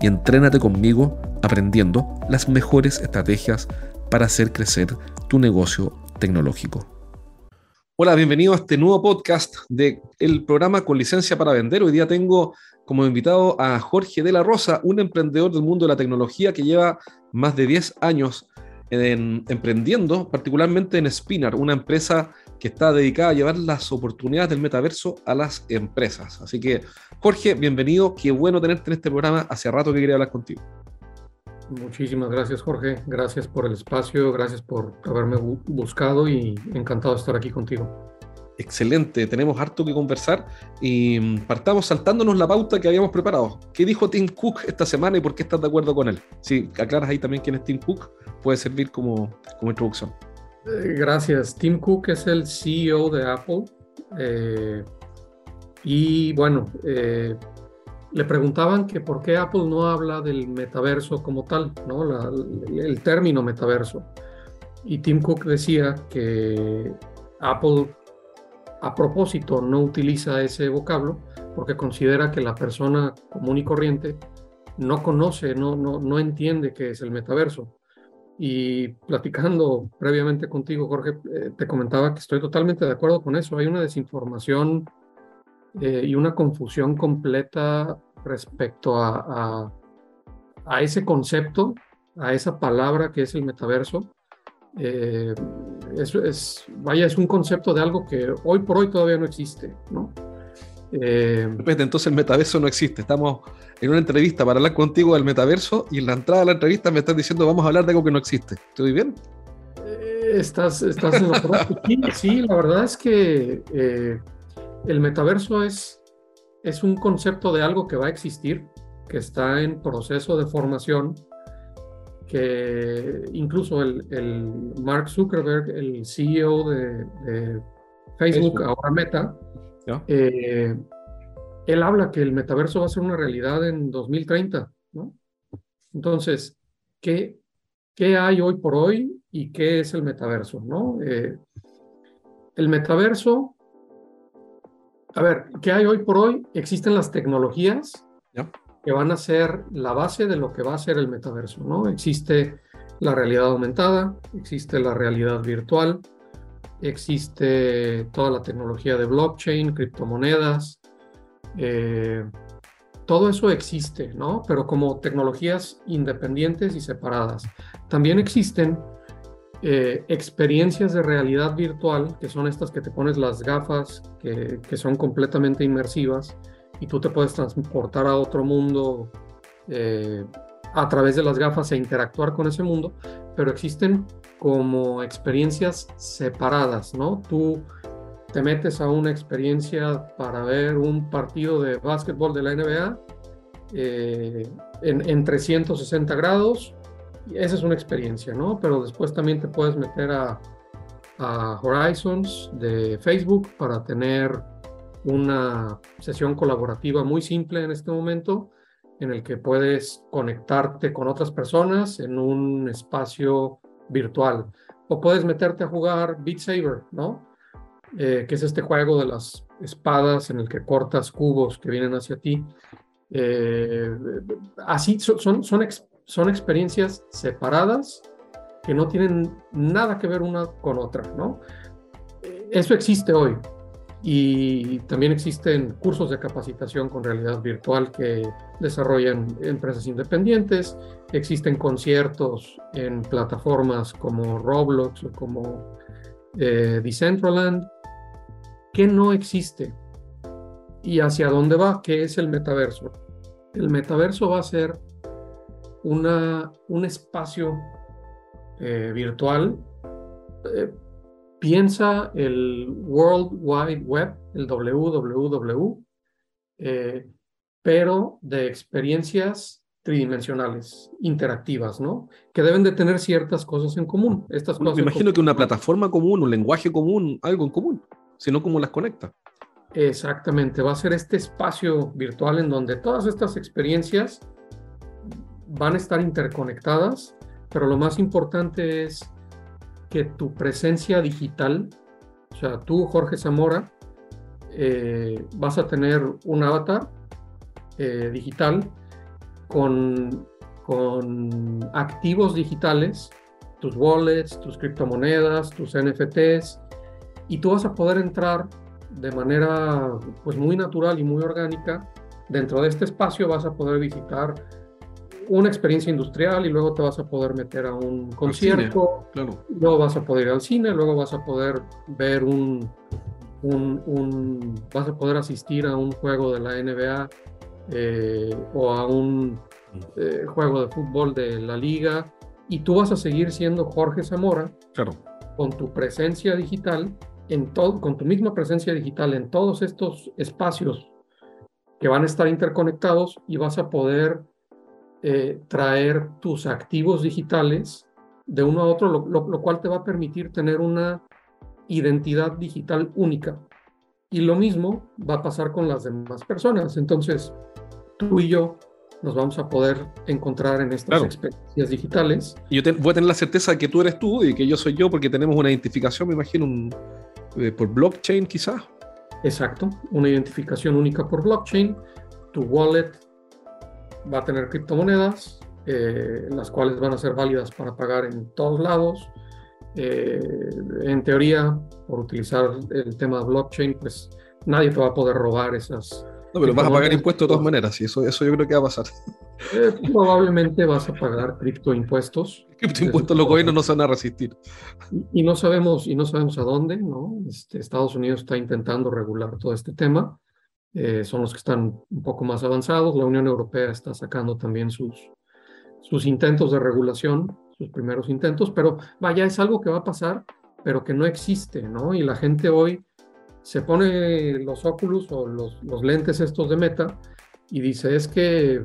y entrénate conmigo aprendiendo las mejores estrategias para hacer crecer tu negocio tecnológico. Hola, bienvenido a este nuevo podcast del el programa Con Licencia para Vender. Hoy día tengo como invitado a Jorge de la Rosa, un emprendedor del mundo de la tecnología que lleva más de 10 años en, emprendiendo, particularmente en Spinar, una empresa que está dedicada a llevar las oportunidades del metaverso a las empresas. Así que, Jorge, bienvenido. Qué bueno tenerte en este programa. Hace rato que quería hablar contigo. Muchísimas gracias, Jorge. Gracias por el espacio, gracias por haberme buscado y encantado de estar aquí contigo. Excelente, tenemos harto que conversar y mm, partamos saltándonos la pauta que habíamos preparado. ¿Qué dijo Tim Cook esta semana y por qué estás de acuerdo con él? Si aclaras ahí también quién es Tim Cook, puede servir como, como introducción. Eh, gracias. Tim Cook es el CEO de Apple. Eh, y bueno, eh, le preguntaban que por qué Apple no habla del metaverso como tal, ¿no? el término metaverso. Y Tim Cook decía que Apple a propósito no utiliza ese vocablo porque considera que la persona común y corriente no conoce, no, no, no entiende qué es el metaverso. Y platicando previamente contigo, Jorge, eh, te comentaba que estoy totalmente de acuerdo con eso. Hay una desinformación eh, y una confusión completa respecto a, a, ese concepto, a esa palabra que es el metaverso. Eh, eso es, vaya, es un concepto de algo que hoy por hoy todavía no existe, ¿no? Eh, entonces el metaverso no existe. Estamos en una entrevista para hablar contigo del metaverso y en la entrada de la entrevista me estás diciendo vamos a hablar de algo que no existe. ¿Estoy bien? Eh, estás, estás en sí, sí, la verdad es que eh, el metaverso es, es un concepto de algo que va a existir, que está en proceso de formación que incluso el, Mark Zuckerberg, el CEO de, Facebook, ahora Meta, eh, él habla que el metaverso va a ser una realidad en 2030, ¿no? Entonces, ¿qué, ¿qué hay hoy por hoy y qué es el metaverso, no? Eh, el metaverso, a ver, ¿qué hay hoy por hoy? Existen las tecnologías que van a ser la base de lo que va a ser el metaverso, ¿no? Existe la realidad aumentada, existe la realidad virtual, existe toda la tecnología de blockchain, criptomonedas, eh, todo eso existe, ¿no? Pero como tecnologías independientes y separadas. También existen eh, experiencias de realidad virtual, que son estas que te pones las gafas, que, son completamente inmersivas, y tú te puedes transportar a otro mundo eh, a través de las gafas e interactuar con ese mundo, pero existen como experiencias separadas, ¿no? Tú te metes a una experiencia para ver un partido de básquetbol de la NBA eh, en, 360 grados, y esa es una experiencia, ¿no? Pero después también te puedes meter a, a Horizons de Facebook para tener una sesión colaborativa muy simple en este momento en el que puedes conectarte con otras personas en un espacio virtual. O puedes meterte a jugar Beat Saber, ¿no? Eh, que es este juego de las espadas en el que cortas cubos que vienen hacia ti. Eh, así son, son, son experiencias separadas que no tienen nada que ver una con otra, ¿no? Eso existe hoy, Y también existen cursos de capacitación con realidad virtual que desarrollan empresas independientes. Existen conciertos en plataformas como Roblox o como eh, Decentraland. ¿Qué no existe? ¿Y hacia dónde va? ¿Qué es el metaverso? El metaverso va a ser una, un espacio eh, virtual. Eh, piensa el World Wide Web, el WWW, eh, pero de experiencias tridimensionales, interactivas, ¿no? Que deben de tener ciertas cosas en común. Estas cosas Me imagino que una plataforma común, un lenguaje común, algo en común, sino cómo las conecta. Exactamente, va a ser este espacio virtual en donde todas estas experiencias van a estar interconectadas, pero lo más importante es tu presencia digital, o sea, tú, Jorge Zamora, eh, vas a tener un avatar eh, digital con, con activos digitales, tus wallets, tus criptomonedas, tus NFTs, y tú vas a poder entrar de manera pues muy natural y muy orgánica. Dentro de este espacio vas a poder visitar una experiencia industrial y luego te vas a poder meter a un concierto, luego vas a poder ir al cine, luego vas a poder ver un, un, vas a poder asistir a un juego de la NBA eh, o a un eh, juego de fútbol de la liga y tú vas a seguir siendo Jorge Zamora claro. con tu presencia digital, en todo, con tu misma presencia digital en todos estos espacios que van a estar interconectados y vas a poder eh, traer tus activos digitales de uno a otro, lo, cual te va a permitir tener una identidad digital única. Y lo mismo va a pasar con las demás personas. Entonces, tú y yo nos vamos a poder encontrar en estas experiencias digitales. Y yo voy a tener la certeza de que tú eres tú y que yo soy yo porque tenemos una identificación, me imagino, eh, por blockchain quizás. Exacto, una identificación única por blockchain. Tu wallet va a tener criptomonedas, eh, las cuales van a ser válidas para pagar en todos lados. Eh, en teoría, por utilizar el tema de blockchain, pues nadie te va a poder robar esas. No, pero vas a pagar impuestos de todas maneras, y eso, eso yo creo que va a pasar. Eh, probablemente vas a pagar criptoimpuestos. Criptoimpuestos los gobiernos no se van a resistir. Y, no sabemos, y no sabemos a dónde, ¿no? Este, Estados Unidos está intentando regular todo este tema. Eh, son los que están un poco más avanzados. La Unión Europea está sacando también sus, sus intentos de regulación, sus primeros intentos, pero vaya, es algo que va a pasar, pero que no existe, ¿no? Y la gente hoy se pone los óculos o los, los lentes estos de meta y dice, es que eh,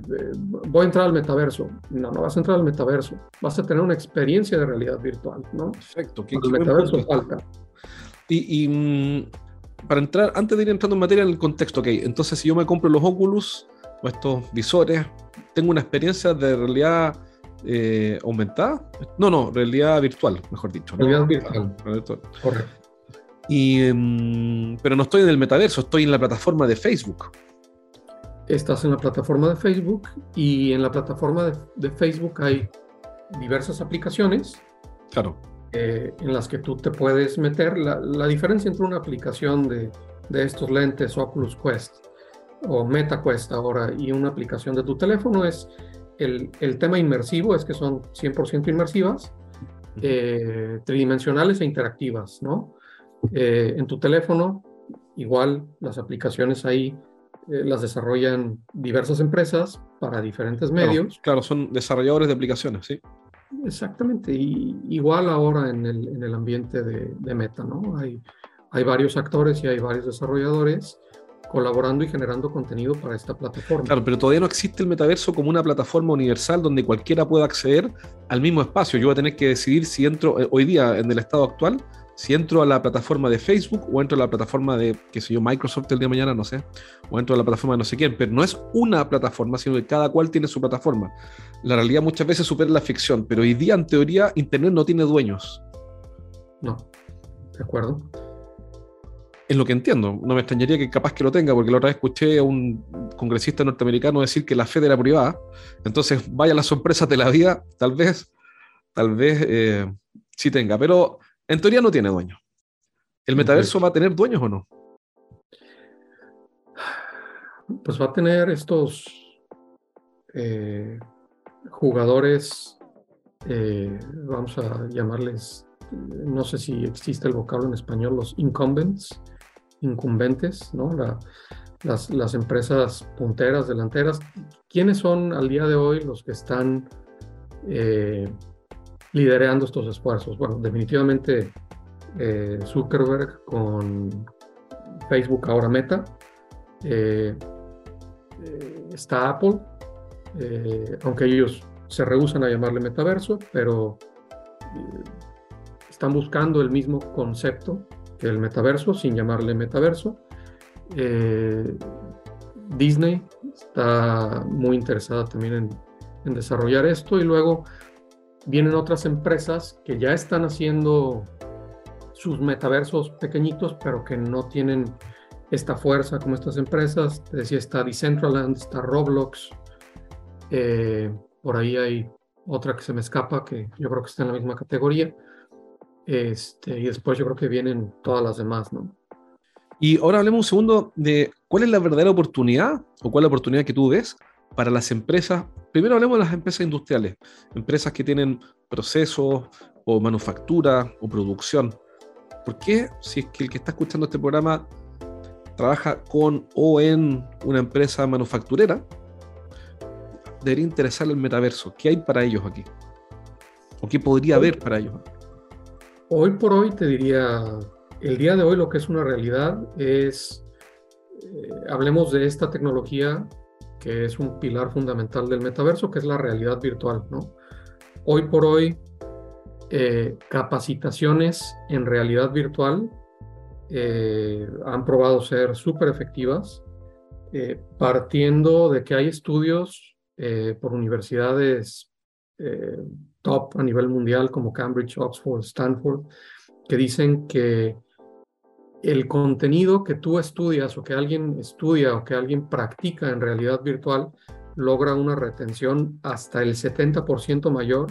voy a entrar al metaverso. No, no vas a entrar al metaverso, vas a tener una experiencia de realidad virtual, ¿no? Perfecto. ¿Qué, el metaverso falta. Y, y mm, para entrar, antes de ir entrando en materia, en el contexto, ok, entonces si yo me compro los Oculus o estos visores, tengo una experiencia de realidad eh, aumentada, no, no, realidad virtual, mejor dicho. Realidad virtual. Correcto. Y, mm, pero no estoy en el metaverso, estoy en la plataforma de Facebook. Estás en la plataforma de Facebook y en la plataforma de, de Facebook hay diversas aplicaciones. Claro eh, en las que tú te puedes meter. La, diferencia entre una aplicación de, de, estos lentes Oculus Quest o Meta Quest ahora y una aplicación de tu teléfono es el, el tema inmersivo, es que son 100% inmersivas, eh, tridimensionales e interactivas, ¿no? Eh, en tu teléfono, igual las aplicaciones ahí las desarrollan diversas empresas para diferentes medios. Claro, son desarrolladores de aplicaciones, sí. Exactamente, y igual ahora en el, en el ambiente de, de, Meta, ¿no? Hay, hay varios actores y hay varios desarrolladores colaborando y generando contenido para esta plataforma. Claro, pero todavía no existe el metaverso como una plataforma universal donde cualquiera pueda acceder al mismo espacio. Yo voy a tener que decidir si entro eh, hoy día en el estado actual, si entro a la plataforma de Facebook o entro a la plataforma de, qué sé yo, Microsoft el día de mañana, no sé, o entro a la plataforma de no sé quién, pero no es una plataforma, sino que cada cual tiene su plataforma. La realidad muchas veces supera la ficción, pero hoy día en teoría Internet no tiene dueños. No, de acuerdo. Es lo que entiendo. No me extrañaría que capaz que lo tenga, porque la otra vez escuché a un congresista norteamericano decir que la Fed era privada. Entonces, vaya las sorpresas de la vida, tal vez, tal vez eh, sí tenga. Pero en teoría no tiene dueño. ¿El metaverso va a tener dueños o no? pues va a tener estos eh, jugadores, eh, vamos a llamarles, no sé si existe el vocablo en español, los incumbents, incumbentes, ¿no? las, las empresas punteras, delanteras. ¿Quiénes son al día de hoy los que están eh, liderando estos esfuerzos? Bueno, definitivamente Zuckerberg con Facebook, ahora Meta. está Apple, eh, aunque ellos se rehusan a llamarle metaverso, pero eh, están buscando el mismo concepto que el metaverso sin llamarle metaverso. Eh, Disney está muy interesada también en, desarrollar esto y luego vienen otras empresas que ya están haciendo sus metaversos pequeñitos, pero que no tienen esta fuerza como estas empresas. Decía, está Decentraland, está Roblox, eh, por ahí hay otra que se me escapa, que yo creo que está en la misma categoría. Este, y después yo creo que vienen todas las demás, ¿no? Y ahora hablemos un segundo de cuál es la verdadera oportunidad o cuál es la oportunidad que tú ves para las empresas. Primero hablemos de las empresas industriales, empresas que tienen procesos o manufactura o producción. ¿Por qué si es que el que está escuchando este programa trabaja con o en una empresa manufacturera, debería interesar el metaverso? ¿Qué hay para ellos aquí? ¿O qué podría haber para ellos? Hoy por hoy te diría, el día de hoy lo que es una realidad es, eh, hablemos de esta tecnología que es un pilar fundamental del metaverso, que es la realidad virtual, ¿no? Hoy por hoy, eh, capacitaciones en realidad virtual eh, han probado ser súper efectivas, partiendo de que hay estudios eh, por universidades eh, top a nivel mundial como Cambridge, Oxford, Stanford, que dicen que el contenido que tú estudias o que alguien estudia o que alguien practica en realidad virtual logra una retención hasta el 70% mayor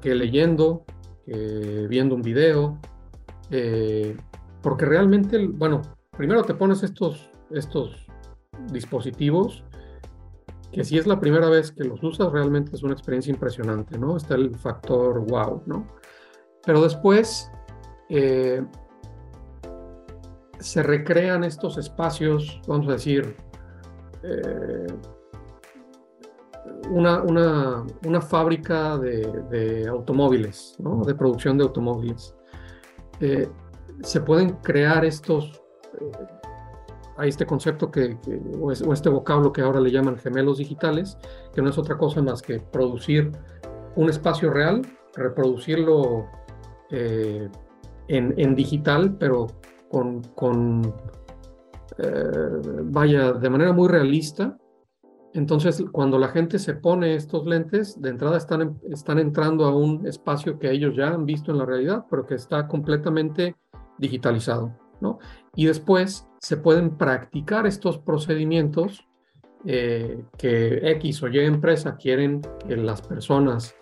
que leyendo, que viendo un video, eh, porque realmente, bueno, primero te pones estos, estos dispositivos que si es la primera vez que los usas, realmente es una experiencia impresionante, ¿no? Está el factor wow, ¿no? Pero después eh, se recrean estos espacios, vamos a decir, eh, una, una, una, fábrica de, automóviles, ¿no? de producción de automóviles. Eh, se pueden crear estos hay este concepto que, o, este vocablo que ahora le llaman gemelos digitales, que no es otra cosa más que producir un espacio real, reproducirlo eh, en, digital, pero con, con eh, vaya, de manera muy realista. Entonces, cuando la gente se pone estos lentes, de entrada están, están entrando a un espacio que ellos ya han visto en la realidad, pero que está completamente digitalizado. ¿No? Y después se pueden practicar estos procedimientos eh, que X o Y empresa quieren que las personas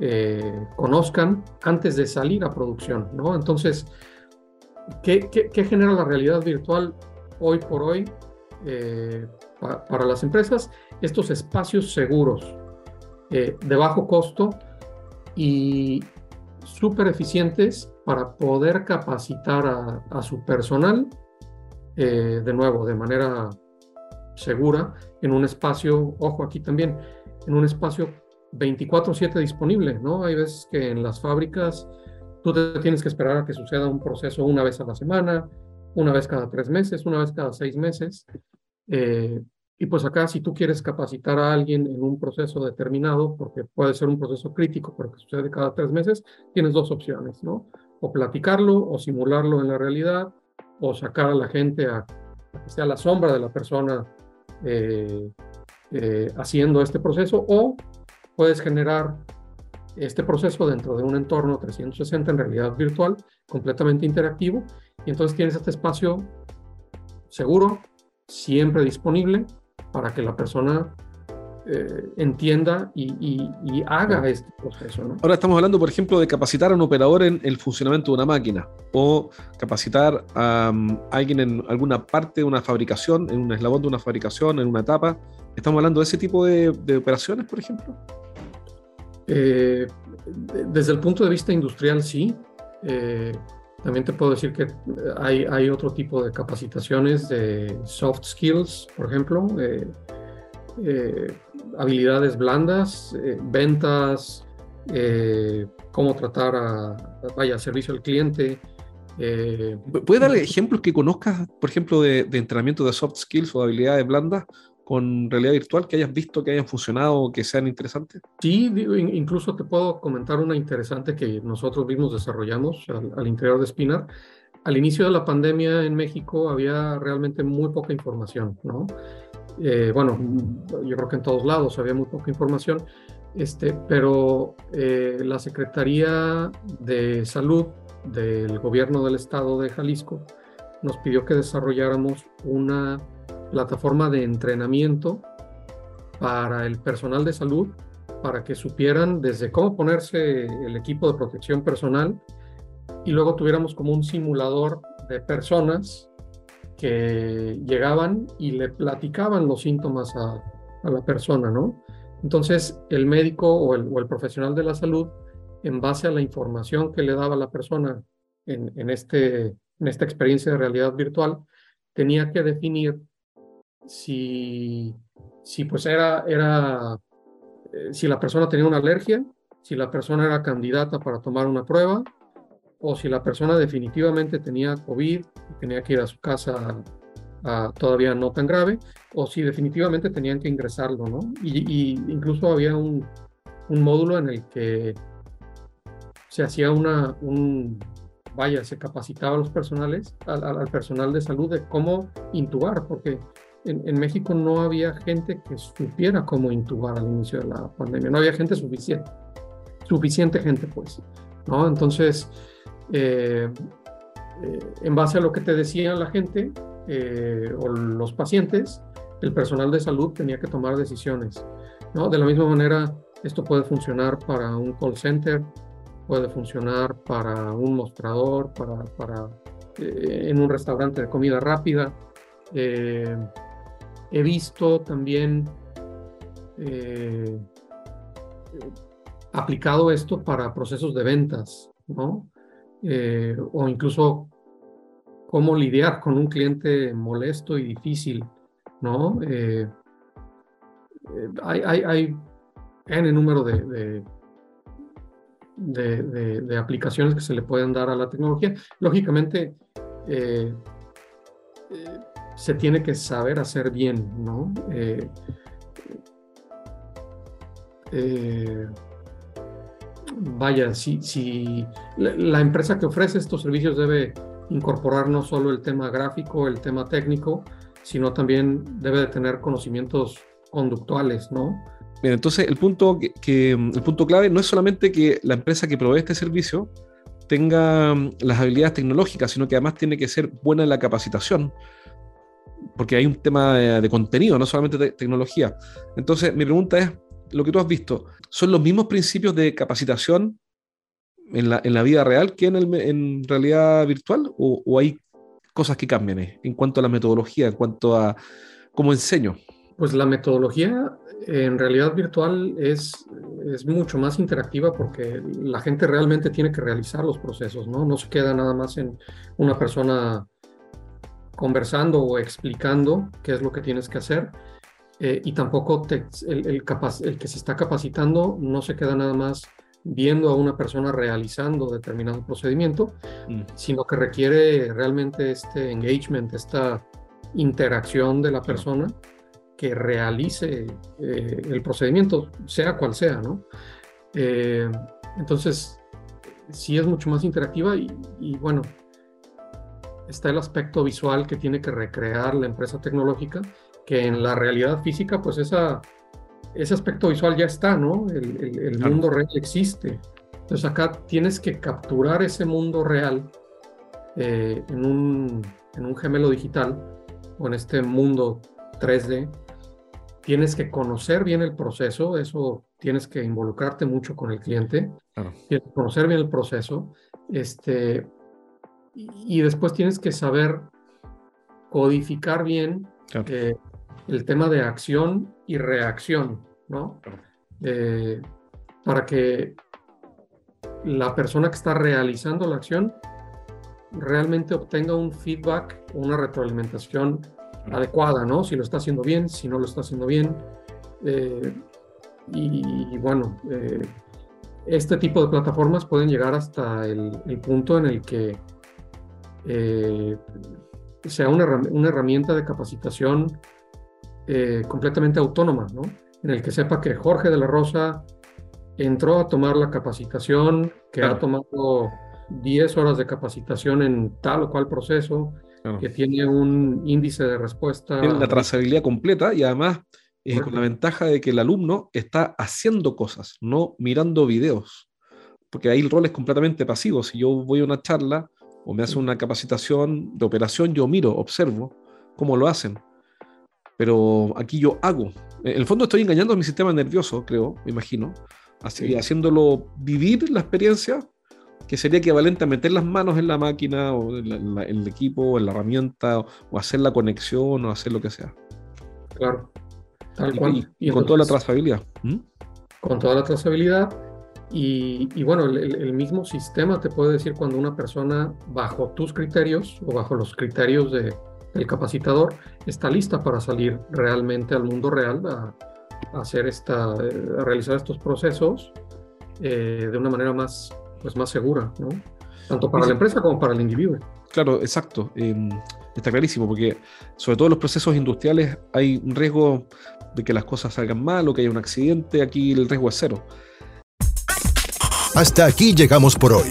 eh, conozcan antes de salir a producción, ¿no? Entonces, ¿qué, genera la realidad virtual hoy por hoy eh, para las empresas? Estos espacios seguros, de bajo costo y súper eficientes para poder capacitar a, su personal, eh, de nuevo, de manera segura, en un espacio, ojo aquí también, en un espacio 24/7 disponible, ¿no? Hay veces que en las fábricas tú te tienes que esperar a que suceda un proceso una vez a la semana, una vez cada tres meses, una vez cada seis meses. Eh, y pues acá, si tú quieres capacitar a alguien en un proceso determinado, porque puede ser un proceso crítico, pero que sucede cada tres meses, tienes dos opciones, ¿no? O platicarlo, o simularlo en la realidad, o sacar a la gente a, sea la sombra de la persona eh, eh, haciendo este proceso, o puedes generar este proceso dentro de un entorno 360 en realidad virtual, completamente interactivo, y entonces tienes este espacio seguro, siempre disponible, para que la persona eh, entienda y, haga este proceso. Ahora estamos hablando, por ejemplo, de capacitar a un operador en el funcionamiento de una máquina o capacitar a um, alguien en alguna parte de una fabricación, en un eslabón de una fabricación, en una etapa. ¿Estamos hablando de ese tipo de, operaciones, por ejemplo? Eh, desde el punto de vista industrial, sí. Eh, también te puedo decir que hay, hay, otro tipo de capacitaciones de soft skills, por ejemplo, habilidades blandas, eh, ventas, eh, cómo tratar a, vaya, servicio al cliente. Eh, ¿Puedes darle ejemplos que conozcas, por ejemplo, de, entrenamiento de soft skills o habilidades blandas con realidad virtual que hayas visto que hayan funcionado o que sean interesantes? Sí, incluso te puedo comentar una interesante que nosotros mismos desarrollamos al, al interior de Spinar. Al inicio de la pandemia en México había realmente muy poca información, ¿no? Eh, bueno, yo creo que en todos lados había muy poca información, este, pero eh, la Secretaría de Salud del Gobierno del Estado de Jalisco nos pidió que desarrolláramos una plataforma de entrenamiento para el personal de salud, para que supieran desde cómo ponerse el equipo de protección personal y luego tuviéramos como un simulador de personas que llegaban y le platicaban los síntomas a, la persona, ¿no? Entonces, el médico o el, profesional de la salud, en base a la información que le daba la persona en, este, en esta experiencia de realidad virtual, tenía que definir si, si pues era, era, eh, si la persona tenía una alergia, si la persona era candidata para tomar una prueba, o si la persona definitivamente tenía COVID y tenía que ir a su casa todavía no tan grave, o si definitivamente tenían que ingresarlo, ¿no? Y, incluso había un, módulo en el que se hacía una, un, vaya, se capacitaba a los personales, al, personal de salud de cómo intubar, porque en, en, México no había gente que supiera cómo intubar al inicio de la pandemia, no había gente suficiente, suficiente gente pues, ¿no? Entonces, eh, eh, en base a lo que te decía la gente eh, o los pacientes, el personal de salud tenía que tomar decisiones. ¿no? De la misma manera, esto puede funcionar para un call center, puede funcionar para un mostrador, para, para en un restaurante de comida rápida. he visto también aplicado esto para procesos de ventas, ¿no? Eh, o incluso cómo lidiar con un cliente molesto y difícil, ¿no? Eh, eh, hay, hay, hay N número de, de, de, aplicaciones que se le pueden dar a la tecnología. Lógicamente, se tiene que saber hacer bien, ¿no? Vaya, si, si la, empresa que ofrece estos servicios debe incorporar no solo el tema gráfico, el tema técnico, sino también debe de tener conocimientos conductuales, ¿no? Bien, entonces el punto, que, el punto clave no es solamente que la empresa que provee este servicio tenga mm, las habilidades tecnológicas, sino que además tiene que ser buena en la capacitación, porque hay un tema de, contenido, no solamente de tecnología. Entonces, mi pregunta es, lo que tú has visto, ¿son los mismos principios de capacitación en la, en la vida real que en, el, en realidad virtual? ¿O, hay cosas que cambian en cuanto a la metodología, en cuanto a cómo enseño? Pues la metodología en realidad virtual es, es mucho más interactiva porque la gente realmente tiene que realizar los procesos, ¿no? No se queda nada más en una persona conversando o explicando qué es lo que tienes que hacer, eh, y tampoco el, el, que se está capacitando no se queda nada más viendo a una persona realizando determinado procedimiento, mm. sino que requiere realmente este engagement, esta interacción de la persona que realice eh, el procedimiento, sea cual sea, ¿no? Eh, entonces, sí es mucho más interactiva y, y, bueno, está el aspecto visual que tiene que recrear la empresa tecnológica que en la realidad física, pues esa, ese aspecto visual ya está, ¿no? El, mundo real existe. Entonces acá tienes que capturar ese mundo real eh, en, un, en un gemelo digital o en este mundo 3D tienes que conocer bien el proceso, eso tienes que involucrarte mucho con el cliente, tienes que conocer bien el proceso, este, y, después tienes que saber codificar bien eh, el tema de acción y reacción, ¿no? para que la persona que está realizando la acción realmente obtenga un feedback, una retroalimentación adecuada, ¿no? Si lo está haciendo bien, si no lo está haciendo bien. Eh, y, bueno, eh, este tipo de plataformas pueden llegar hasta el, punto en el que eh, sea una, una, herramienta de capacitación completamente autónoma, ¿no? En el que sepa que Jorge de la Rosa entró a tomar la capacitación, que ha tomado 10 horas de capacitación en tal o cual proceso, que tiene un índice de respuesta. Tiene la trazabilidad completa y además eh, con la ventaja de que el alumno está haciendo cosas, no mirando videos, porque ahí el rol es completamente pasivo. Si yo voy a una charla o me hace una capacitación de operación, yo miro, observo cómo lo hacen. Pero aquí yo hago. En el fondo estoy engañando a mi sistema nervioso, creo, me imagino, así, haciéndolo vivir la experiencia que sería equivalente a meter las manos en la máquina o en, el equipo o en la herramienta o, hacer la conexión o hacer lo que sea. Claro. Tal y, cual. Y, con toda la trazabilidad. ¿Mm? Con toda la trazabilidad. Y, bueno, el, mismo sistema te puede decir cuando una persona bajo tus criterios o bajo los criterios de, del capacitador está lista para salir realmente al mundo real a, hacer esta, a realizar estos procesos eh, de una manera más pues más segura, ¿no? Tanto para la empresa como para el individuo. Claro, exacto. Em, está clarísimo, porque sobre todo en los procesos industriales hay un riesgo de que las cosas salgan mal o que haya un accidente. Aquí el riesgo es cero. Hasta aquí llegamos por hoy.